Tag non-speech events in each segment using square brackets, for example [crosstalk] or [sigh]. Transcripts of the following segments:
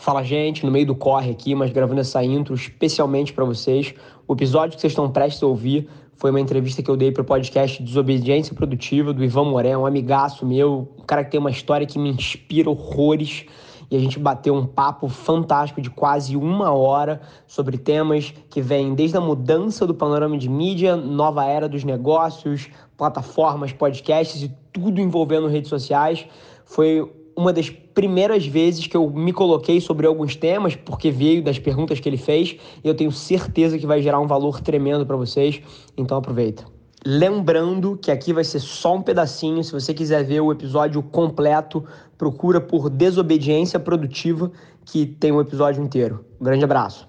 Fala, gente, no meio do corre aqui, mas gravando essa intro especialmente para vocês. O episódio que vocês estão prestes a ouvir foi uma entrevista que eu dei para o podcast Desobediência Produtiva, do Ivan Moré, um amigaço meu, um cara que tem uma história que me inspira horrores. E a gente bateu um papo fantástico de quase uma hora sobre temas que vêm desde a mudança do panorama de mídia, nova era dos negócios, plataformas, podcasts e tudo envolvendo redes sociais. Foi uma das primeiras vezes que eu me coloquei sobre alguns temas, porque veio das perguntas que ele fez, e eu tenho certeza que vai gerar um valor tremendo para vocês, então aproveita. Lembrando que aqui vai ser só um pedacinho, se você quiser ver o episódio completo, procura por Desobediência Produtiva, que tem um episódio inteiro. Um grande abraço.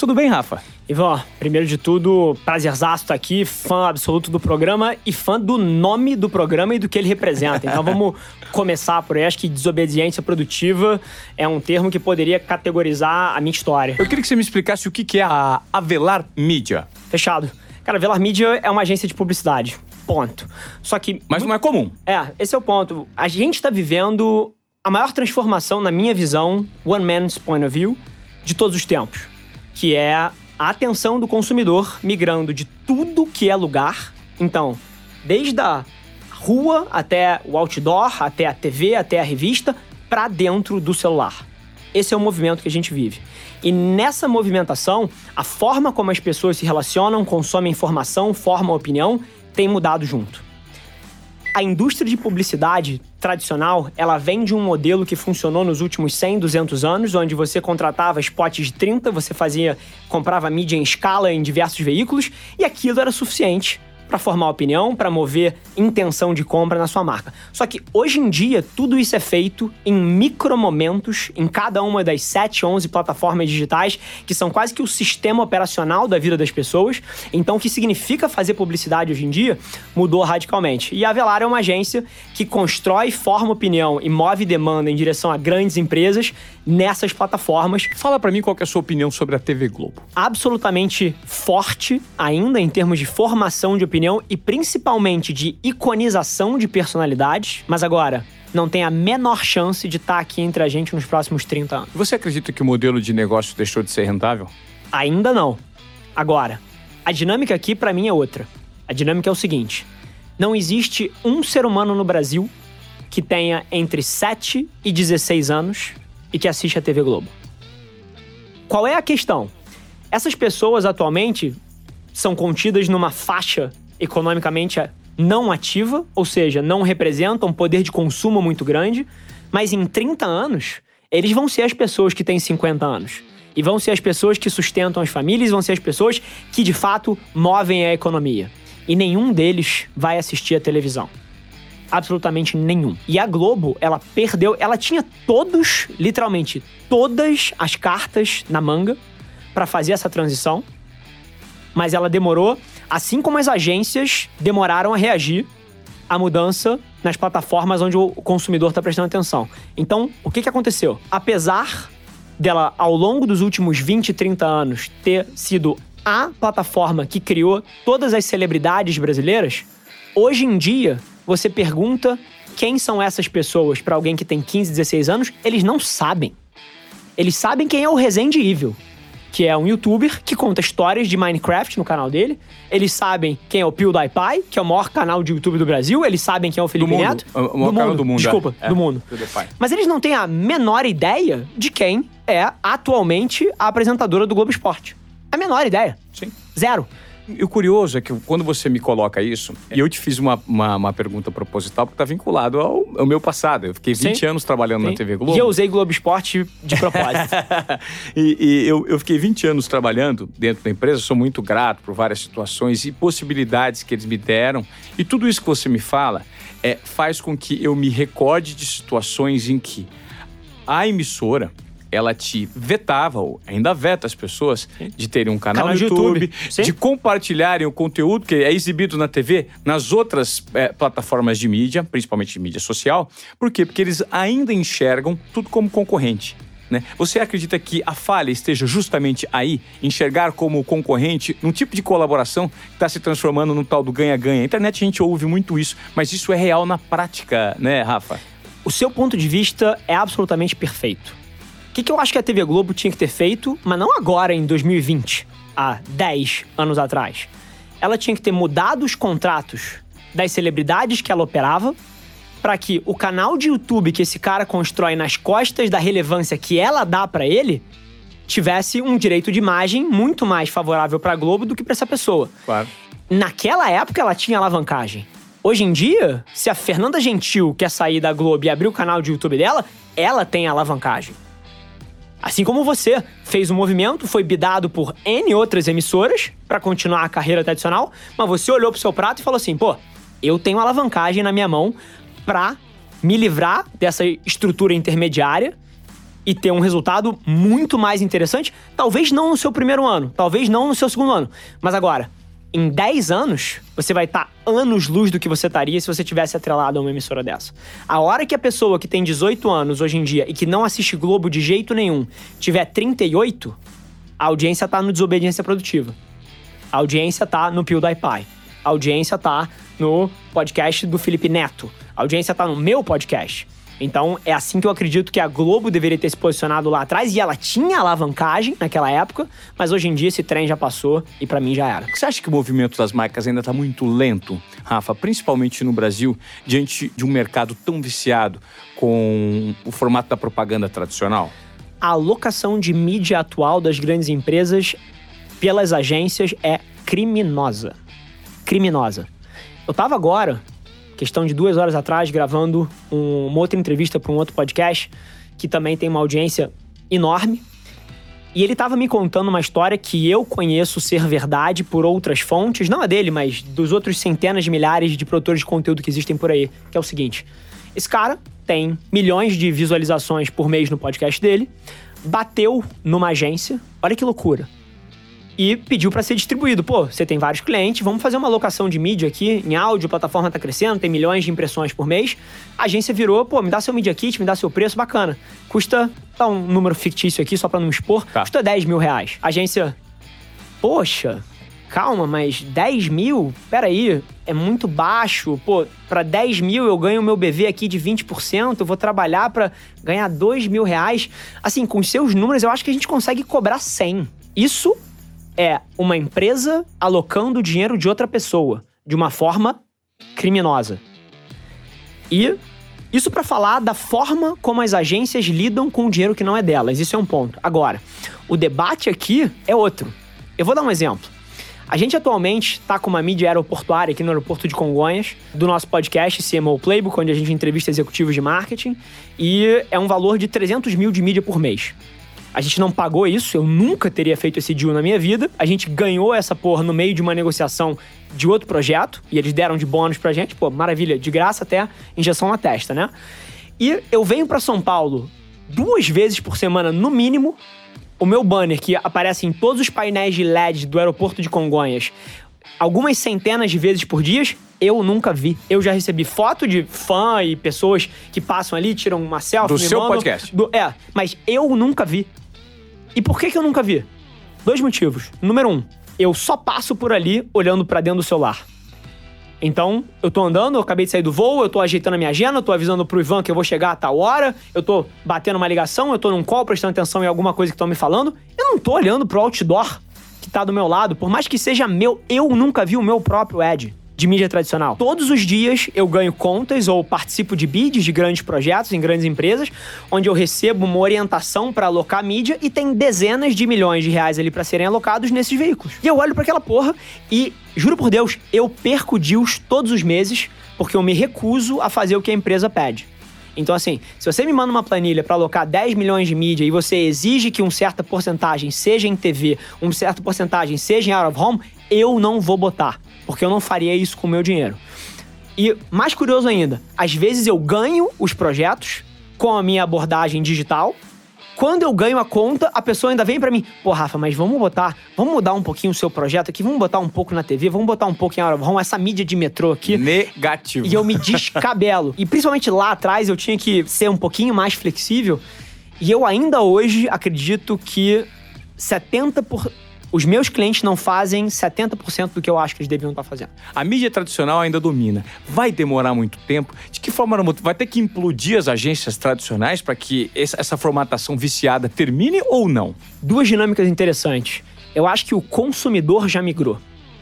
Tudo bem, Rafa? Ivan, primeiro de tudo, prazerzaço estar aqui, fã absoluto do programa e fã do nome do programa e do que ele representa. Então vamos [laughs] começar por aí. Acho que desobediência produtiva é um termo que poderia categorizar a minha história. Eu queria que você me explicasse o que é a Avelar Mídia. Fechado. Cara, Avelar Mídia é uma agência de publicidade ponto. Só que. Mas não é comum. É, esse é o ponto. A gente está vivendo a maior transformação, na minha visão, one man's point of view, de todos os tempos. Que é a atenção do consumidor migrando de tudo que é lugar. Então, desde a rua até o outdoor, até a TV, até a revista, para dentro do celular. Esse é o movimento que a gente vive. E nessa movimentação, a forma como as pessoas se relacionam, consomem informação, formam opinião tem mudado junto. A indústria de publicidade tradicional, ela vem de um modelo que funcionou nos últimos 100, 200 anos, onde você contratava spots de 30, você fazia, comprava mídia em escala em diversos veículos e aquilo era suficiente para formar opinião, para mover intenção de compra na sua marca. Só que hoje em dia tudo isso é feito em micromomentos em cada uma das 7, 11 plataformas digitais, que são quase que o sistema operacional da vida das pessoas. Então o que significa fazer publicidade hoje em dia mudou radicalmente. E a Velar é uma agência que constrói, forma opinião e move demanda em direção a grandes empresas nessas plataformas. Fala para mim qual é a sua opinião sobre a TV Globo. Absolutamente forte ainda em termos de formação de opinião opinião e principalmente de iconização de personalidades, mas agora não tem a menor chance de estar tá aqui entre a gente nos próximos 30 anos. Você acredita que o modelo de negócio deixou de ser rentável? Ainda não. Agora, a dinâmica aqui para mim é outra. A dinâmica é o seguinte: não existe um ser humano no Brasil que tenha entre 7 e 16 anos e que assiste a TV Globo. Qual é a questão? Essas pessoas atualmente são contidas numa faixa economicamente não ativa, ou seja, não representam um poder de consumo muito grande, mas em 30 anos, eles vão ser as pessoas que têm 50 anos. E vão ser as pessoas que sustentam as famílias, vão ser as pessoas que de fato movem a economia. E nenhum deles vai assistir a televisão. Absolutamente nenhum. E a Globo, ela perdeu, ela tinha todos, literalmente todas as cartas na manga para fazer essa transição, mas ela demorou Assim como as agências demoraram a reagir à mudança nas plataformas onde o consumidor está prestando atenção. Então, o que, que aconteceu? Apesar dela, ao longo dos últimos 20, 30 anos, ter sido a plataforma que criou todas as celebridades brasileiras, hoje em dia, você pergunta quem são essas pessoas para alguém que tem 15, 16 anos, eles não sabem. Eles sabem quem é o Resende Evil que é um youtuber que conta histórias de Minecraft no canal dele. Eles sabem quem é o PewDiePie, que é o maior canal de YouTube do Brasil. Eles sabem quem é o Felipe do mundo. Neto. O maior do canal do mundo. Desculpa, é. do mundo. PewDiePie. Mas eles não têm a menor ideia de quem é atualmente a apresentadora do Globo Esporte. A menor ideia. Sim. Zero. E o curioso é que quando você me coloca isso, e eu te fiz uma, uma, uma pergunta proposital porque está vinculado ao, ao, meu passado. Eu fiquei 20 Sim. anos trabalhando Sim. na TV Globo. E eu usei Globo Esporte de propósito. [laughs] e, e eu, eu fiquei 20 anos trabalhando dentro da empresa, sou muito grato por várias situações e possibilidades que eles me deram. E tudo isso que você me fala é, faz com que eu me recorde de situações em que a emissora ela te vetava, ou ainda veta as pessoas, de terem um canal, Canal no YouTube, YouTube. de compartilharem o conteúdo que é exibido na TV, nas outras é, plataformas de mídia, principalmente de mídia social. Por quê? Porque eles ainda enxergam tudo como concorrente. Né? Você acredita que a falha esteja justamente aí, enxergar como concorrente, num tipo de colaboração que está se transformando num tal do ganha-ganha? Internet a gente ouve muito isso, mas isso é real na prática, né, Rafa? O seu ponto de vista é absolutamente perfeito. O que, que eu acho que a TV Globo tinha que ter feito, mas não agora, em 2020, há 10 anos atrás? Ela tinha que ter mudado os contratos das celebridades que ela operava para que o canal de YouTube que esse cara constrói nas costas da relevância que ela dá para ele tivesse um direito de imagem muito mais favorável para a Globo do que para essa pessoa. Claro. Naquela época ela tinha alavancagem. Hoje em dia, se a Fernanda Gentil quer sair da Globo e abrir o canal de YouTube dela, ela tem alavancagem. Assim como você fez um movimento, foi bidado por N outras emissoras para continuar a carreira tradicional, mas você olhou pro seu prato e falou assim: pô, eu tenho alavancagem na minha mão para me livrar dessa estrutura intermediária e ter um resultado muito mais interessante. Talvez não no seu primeiro ano, talvez não no seu segundo ano, mas agora, em 10 anos, você vai estar anos luz do que você estaria se você tivesse atrelado a uma emissora dessa. A hora que a pessoa que tem 18 anos hoje em dia e que não assiste Globo de jeito nenhum tiver 38, a audiência tá no desobediência produtiva. A audiência tá no PewDiePie. A audiência tá no podcast do Felipe Neto. A audiência tá no meu podcast. Então, é assim que eu acredito que a Globo deveria ter se posicionado lá atrás, e ela tinha alavancagem naquela época, mas hoje em dia esse trem já passou e para mim já era. Você acha que o movimento das marcas ainda está muito lento, Rafa, principalmente no Brasil, diante de um mercado tão viciado com o formato da propaganda tradicional? A alocação de mídia atual das grandes empresas pelas agências é criminosa. Criminosa. Eu tava agora questão de duas horas atrás, gravando um, uma outra entrevista para um outro podcast, que também tem uma audiência enorme. E ele estava me contando uma história que eu conheço ser verdade por outras fontes, não a dele, mas dos outros centenas de milhares de produtores de conteúdo que existem por aí, que é o seguinte: esse cara tem milhões de visualizações por mês no podcast dele, bateu numa agência, olha que loucura e pediu para ser distribuído. Pô, você tem vários clientes, vamos fazer uma alocação de mídia aqui em áudio, a plataforma tá crescendo, tem milhões de impressões por mês. A agência virou, pô, me dá seu Media Kit, me dá seu preço, bacana. Custa, tá um número fictício aqui só para não me expor, tá. custa 10 mil reais. A agência, poxa, calma, mas 10 mil? Peraí, é muito baixo. Pô, para 10 mil eu ganho o meu BV aqui de 20%, eu vou trabalhar para ganhar 2 mil reais. Assim, com os seus números, eu acho que a gente consegue cobrar 100. Isso é uma empresa alocando dinheiro de outra pessoa de uma forma criminosa. E isso para falar da forma como as agências lidam com o dinheiro que não é delas. Isso é um ponto. Agora, o debate aqui é outro. Eu vou dar um exemplo. A gente atualmente está com uma mídia aeroportuária aqui no aeroporto de Congonhas, do nosso podcast CMO Playbook, onde a gente entrevista executivos de marketing, e é um valor de 300 mil de mídia por mês. A gente não pagou isso, eu nunca teria feito esse deal na minha vida. A gente ganhou essa porra no meio de uma negociação de outro projeto, e eles deram de bônus pra gente, pô, maravilha, de graça até injeção na testa, né? E eu venho para São Paulo duas vezes por semana, no mínimo. O meu banner, que aparece em todos os painéis de LED do aeroporto de Congonhas, algumas centenas de vezes por dia, eu nunca vi. Eu já recebi foto de fã e pessoas que passam ali, tiram uma selfie. Do seu mandam, podcast? Do, é, mas eu nunca vi. E por que, que eu nunca vi? Dois motivos. Número um, eu só passo por ali olhando para dentro do celular. Então, eu tô andando, eu acabei de sair do voo, eu tô ajeitando a minha agenda, eu tô avisando pro Ivan que eu vou chegar a tal hora, eu tô batendo uma ligação, eu tô num call prestando atenção em alguma coisa que estão me falando. Eu não tô olhando pro outdoor que tá do meu lado, por mais que seja meu, eu nunca vi o meu próprio ad de mídia tradicional. Todos os dias eu ganho contas ou participo de bids de grandes projetos em grandes empresas, onde eu recebo uma orientação para alocar mídia e tem dezenas de milhões de reais ali para serem alocados nesses veículos. E eu olho para aquela porra e, juro por Deus, eu perco deals todos os meses porque eu me recuso a fazer o que a empresa pede. Então, assim, se você me manda uma planilha para alocar 10 milhões de mídia e você exige que uma certa porcentagem seja em TV, uma certa porcentagem seja em out of home, eu não vou botar, porque eu não faria isso com o meu dinheiro. E mais curioso ainda, às vezes eu ganho os projetos com a minha abordagem digital. Quando eu ganho a conta, a pessoa ainda vem para mim, pô, Rafa, mas vamos botar, vamos mudar um pouquinho o seu projeto aqui, vamos botar um pouco na TV, vamos botar um pouco em vamos essa mídia de metrô aqui. Negativo. E eu me descabelo. [laughs] e principalmente lá atrás eu tinha que ser um pouquinho mais flexível. E eu ainda hoje acredito que 70%, por, os meus clientes não fazem 70% do que eu acho que eles deviam estar fazendo. A mídia tradicional ainda domina. Vai demorar muito tempo? De que forma vai ter que implodir as agências tradicionais para que essa formatação viciada termine ou não? Duas dinâmicas interessantes. Eu acho que o consumidor já migrou.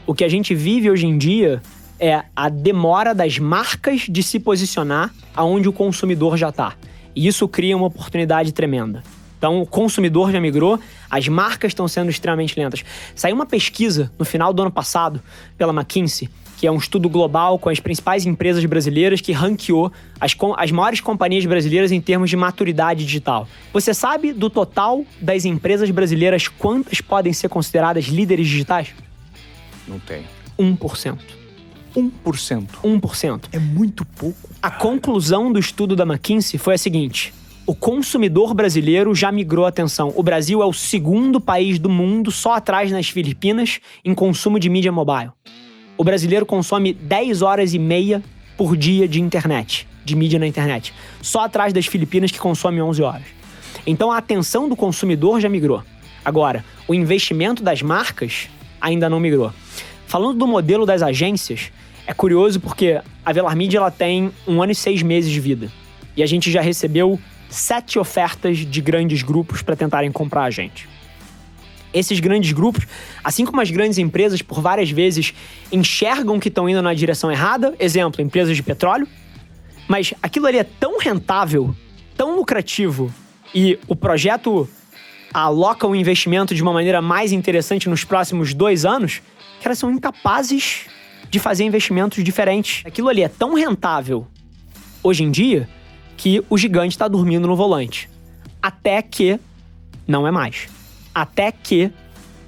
O que a gente vive hoje em dia é a demora das marcas de se posicionar aonde o consumidor já está. E isso cria uma oportunidade tremenda. Então, o consumidor já migrou, as marcas estão sendo extremamente lentas. Saiu uma pesquisa no final do ano passado pela McKinsey, que é um estudo global com as principais empresas brasileiras que ranqueou as, as maiores companhias brasileiras em termos de maturidade digital. Você sabe do total das empresas brasileiras quantas podem ser consideradas líderes digitais? Não tenho. 1%. 1%. 1%. É muito pouco. A conclusão do estudo da McKinsey foi a seguinte: o consumidor brasileiro já migrou a atenção. O Brasil é o segundo país do mundo, só atrás nas Filipinas, em consumo de mídia mobile. O brasileiro consome 10 horas e meia por dia de internet, de mídia na internet. Só atrás das Filipinas, que consome 11 horas. Então a atenção do consumidor já migrou. Agora, o investimento das marcas ainda não migrou. Falando do modelo das agências, é curioso porque a Velar Media ela tem um ano e seis meses de vida. E a gente já recebeu sete ofertas de grandes grupos para tentarem comprar a gente. Esses grandes grupos, assim como as grandes empresas, por várias vezes enxergam que estão indo na direção errada, exemplo, empresas de petróleo, mas aquilo ali é tão rentável, tão lucrativo e o projeto aloca o investimento de uma maneira mais interessante nos próximos dois anos, que elas são incapazes de fazer investimentos diferentes. Aquilo ali é tão rentável hoje em dia que o gigante está dormindo no volante. Até que não é mais. Até que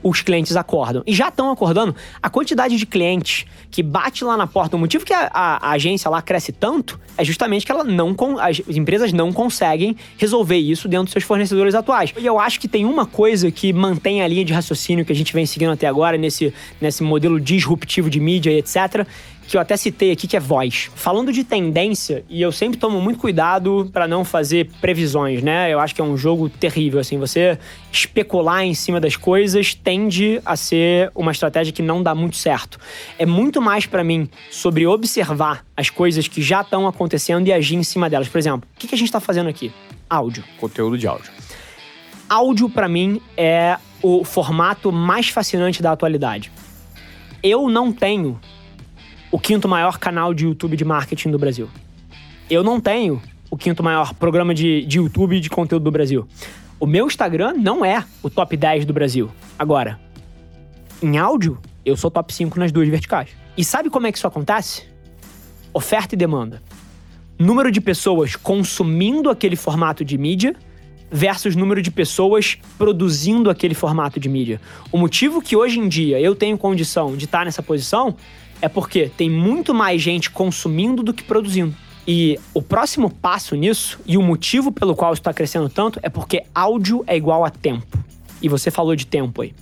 os clientes acordam. E já estão acordando. A quantidade de clientes que bate lá na porta, o motivo que a, a, a, agência lá cresce tanto é justamente que ela não as empresas não conseguem resolver isso dentro dos seus fornecedores atuais. E eu acho que tem uma coisa que mantém a linha de raciocínio que a gente vem seguindo até agora nesse, nesse modelo disruptivo de mídia e etc, que eu até citei aqui, que é voz. Falando de tendência, e eu sempre tomo muito cuidado para não fazer previsões, né? Eu acho que é um jogo terrível, assim. Você especular em cima das coisas tende a ser uma estratégia que não dá muito certo. É muito mais para mim sobre observar as coisas que já estão acontecendo e agir em cima delas. Por exemplo, o que a gente está fazendo aqui? Áudio. Conteúdo de áudio. Áudio, para mim, é o formato mais fascinante da atualidade. Eu não tenho o quinto maior canal de YouTube de marketing do Brasil. Eu não tenho o quinto maior programa de, de YouTube de conteúdo do Brasil. O meu Instagram não é o top 10 do Brasil. Agora, em áudio, eu sou top 5 nas duas verticais. E sabe como é que isso acontece? Oferta e demanda. Número de pessoas consumindo aquele formato de mídia versus número de pessoas produzindo aquele formato de mídia. O motivo que hoje em dia eu tenho condição de estar nessa posição é porque tem muito mais gente consumindo do que produzindo. E o próximo passo nisso, e o motivo pelo qual está crescendo tanto, é porque áudio é igual a tempo. E você falou de tempo aí.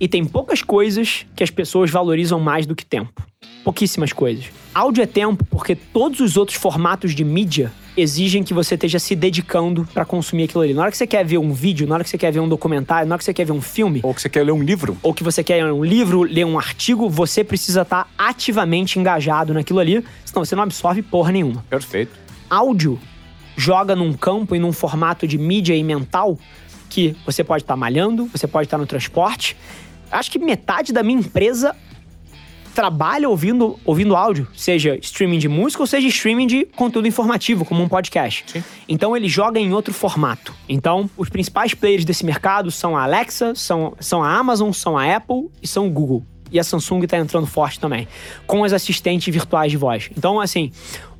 E tem poucas coisas que as pessoas valorizam mais do que tempo. Pouquíssimas coisas. Áudio é tempo porque todos os outros formatos de mídia exigem que você esteja se dedicando para consumir aquilo ali. Na hora que você quer ver um vídeo, na hora que você quer ver um documentário, na hora que você quer ver um filme. Ou que você quer ler um livro. Ou que você quer ler um livro, ler um artigo, você precisa estar tá ativamente engajado naquilo ali, senão você não absorve porra nenhuma. Perfeito. Áudio joga num campo e num formato de mídia e mental que você pode estar tá malhando, você pode estar tá no transporte. Acho que metade da minha empresa trabalha ouvindo, ouvindo áudio, seja streaming de música ou seja streaming de conteúdo informativo, como um podcast. Sim. Então ele joga em outro formato. Então, os principais players desse mercado são a Alexa, são, são a Amazon, são a Apple e são o Google. E a Samsung está entrando forte também, com os assistentes virtuais de voz. Então, assim,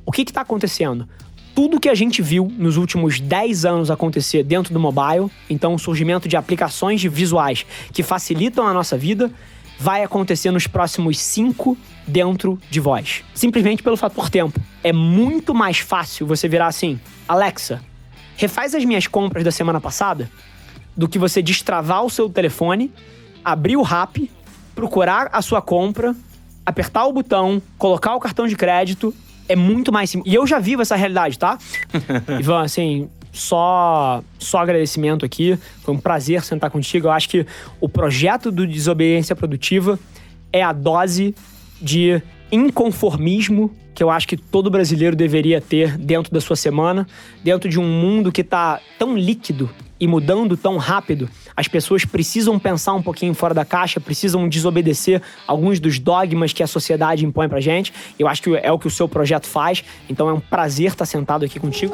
o que está acontecendo? tudo que a gente viu nos últimos 10 anos acontecer dentro do mobile, então o surgimento de aplicações visuais que facilitam a nossa vida, vai acontecer nos próximos cinco dentro de vós. Simplesmente pelo fator tempo. É muito mais fácil você virar assim: Alexa, refaz as minhas compras da semana passada, do que você destravar o seu telefone, abrir o RAP, procurar a sua compra, apertar o botão, colocar o cartão de crédito. É muito mais simples. E eu já vivo essa realidade, tá? [laughs] Ivan, assim, só, só agradecimento aqui. Foi um prazer sentar contigo. Eu acho que o projeto do Desobediência Produtiva é a dose de inconformismo que eu acho que todo brasileiro deveria ter dentro da sua semana, dentro de um mundo que está tão líquido e mudando tão rápido, as pessoas precisam pensar um pouquinho fora da caixa, precisam desobedecer alguns dos dogmas que a sociedade impõe pra gente. Eu acho que é o que o seu projeto faz, então é um prazer estar sentado aqui contigo.